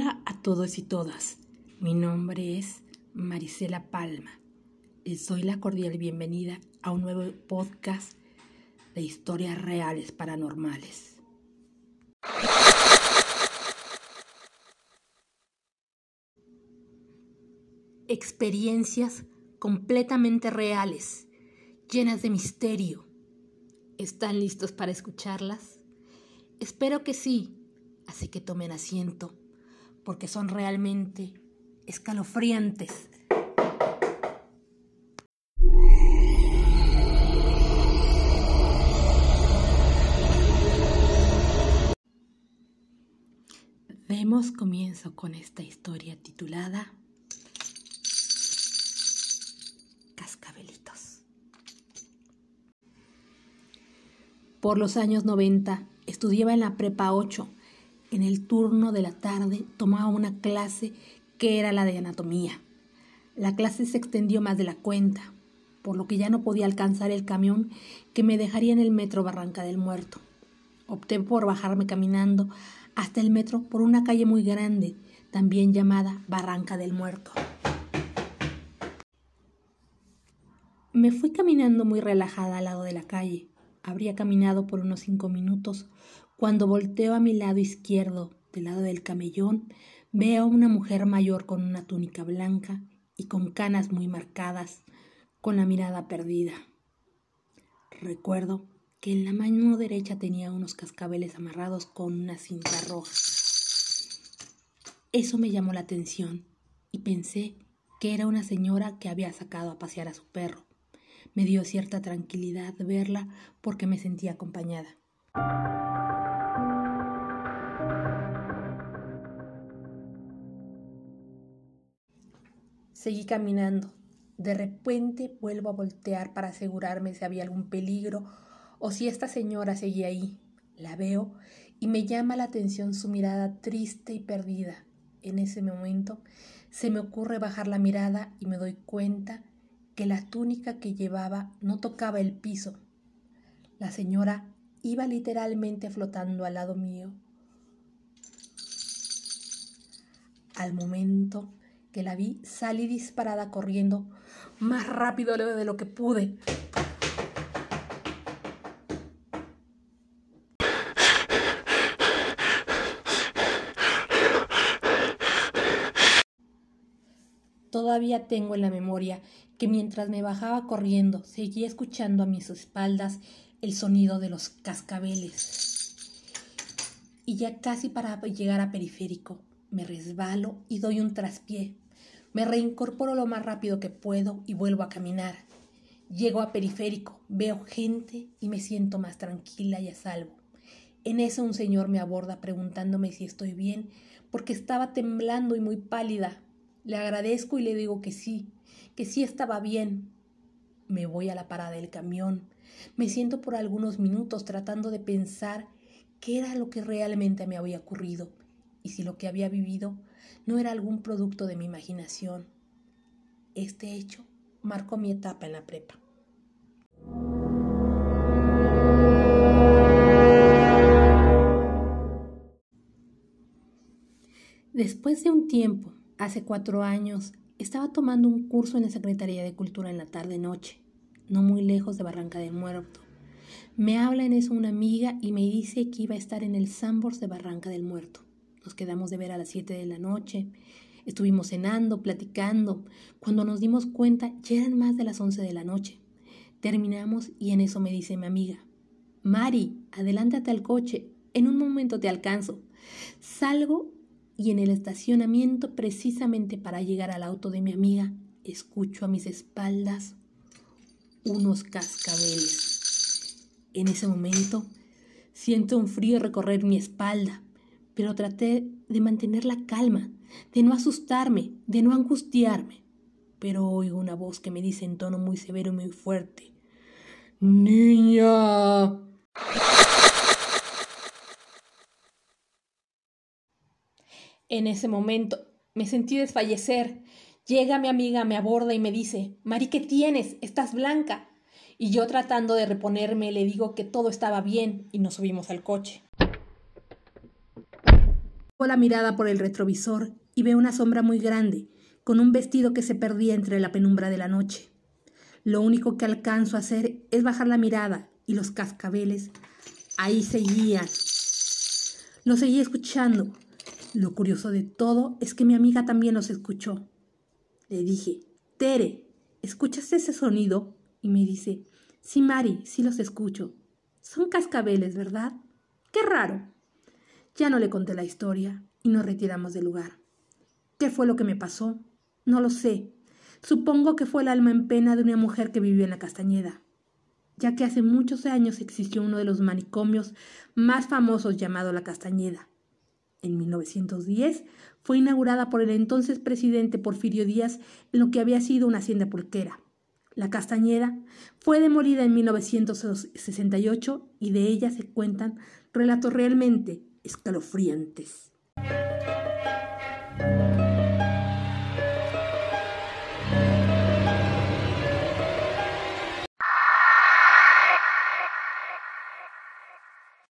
Hola a todos y todas. Mi nombre es Marisela Palma. Les doy la cordial bienvenida a un nuevo podcast de historias reales paranormales. Experiencias completamente reales, llenas de misterio. ¿Están listos para escucharlas? Espero que sí, así que tomen asiento porque son realmente escalofriantes. Demos comienzo con esta historia titulada Cascabelitos. Por los años 90 estudiaba en la Prepa 8 en el turno de la tarde tomaba una clase que era la de anatomía. La clase se extendió más de la cuenta, por lo que ya no podía alcanzar el camión que me dejaría en el metro Barranca del Muerto. Opté por bajarme caminando hasta el metro por una calle muy grande, también llamada Barranca del Muerto. Me fui caminando muy relajada al lado de la calle. Habría caminado por unos cinco minutos cuando volteo a mi lado izquierdo, del lado del camellón, veo a una mujer mayor con una túnica blanca y con canas muy marcadas, con la mirada perdida. Recuerdo que en la mano derecha tenía unos cascabeles amarrados con una cinta roja. Eso me llamó la atención y pensé que era una señora que había sacado a pasear a su perro. Me dio cierta tranquilidad verla porque me sentía acompañada. Seguí caminando. De repente vuelvo a voltear para asegurarme si había algún peligro o si esta señora seguía ahí. La veo y me llama la atención su mirada triste y perdida. En ese momento se me ocurre bajar la mirada y me doy cuenta que la túnica que llevaba no tocaba el piso. La señora iba literalmente flotando al lado mío. Al momento la vi, salí disparada corriendo más rápido de lo que pude. Todavía tengo en la memoria que mientras me bajaba corriendo seguía escuchando a mis espaldas el sonido de los cascabeles. Y ya casi para llegar a periférico, me resbalo y doy un traspié. Me reincorporo lo más rápido que puedo y vuelvo a caminar. Llego a periférico, veo gente y me siento más tranquila y a salvo. En eso un señor me aborda preguntándome si estoy bien, porque estaba temblando y muy pálida. Le agradezco y le digo que sí, que sí estaba bien. Me voy a la parada del camión. Me siento por algunos minutos tratando de pensar qué era lo que realmente me había ocurrido y si lo que había vivido no era algún producto de mi imaginación. Este hecho marcó mi etapa en la prepa. Después de un tiempo, hace cuatro años, estaba tomando un curso en la Secretaría de Cultura en la tarde-noche, no muy lejos de Barranca del Muerto. Me habla en eso una amiga y me dice que iba a estar en el Sambors de Barranca del Muerto. Nos quedamos de ver a las 7 de la noche. Estuvimos cenando, platicando. Cuando nos dimos cuenta, ya eran más de las 11 de la noche. Terminamos y en eso me dice mi amiga, Mari, adelántate al coche, en un momento te alcanzo. Salgo y en el estacionamiento, precisamente para llegar al auto de mi amiga, escucho a mis espaldas unos cascabeles. En ese momento, siento un frío recorrer mi espalda pero traté de mantener la calma, de no asustarme, de no angustiarme. Pero oigo una voz que me dice en tono muy severo y muy fuerte, Niña. En ese momento me sentí desfallecer. Llega mi amiga, me aborda y me dice, Mari, ¿qué tienes? Estás blanca. Y yo tratando de reponerme le digo que todo estaba bien y nos subimos al coche. La mirada por el retrovisor y veo una sombra muy grande, con un vestido que se perdía entre la penumbra de la noche. Lo único que alcanzo a hacer es bajar la mirada y los cascabeles ahí seguían. Lo seguí escuchando. Lo curioso de todo es que mi amiga también los escuchó. Le dije, Tere, ¿escuchaste ese sonido? Y me dice, sí, Mari, sí los escucho. Son cascabeles, ¿verdad? Qué raro. Ya no le conté la historia y nos retiramos del lugar. ¿Qué fue lo que me pasó? No lo sé. Supongo que fue el alma en pena de una mujer que vivió en la Castañeda, ya que hace muchos años existió uno de los manicomios más famosos llamado La Castañeda. En 1910 fue inaugurada por el entonces presidente Porfirio Díaz en lo que había sido una hacienda pulquera. La Castañeda fue demolida en 1968 y de ella se cuentan relatos realmente escalofriantes.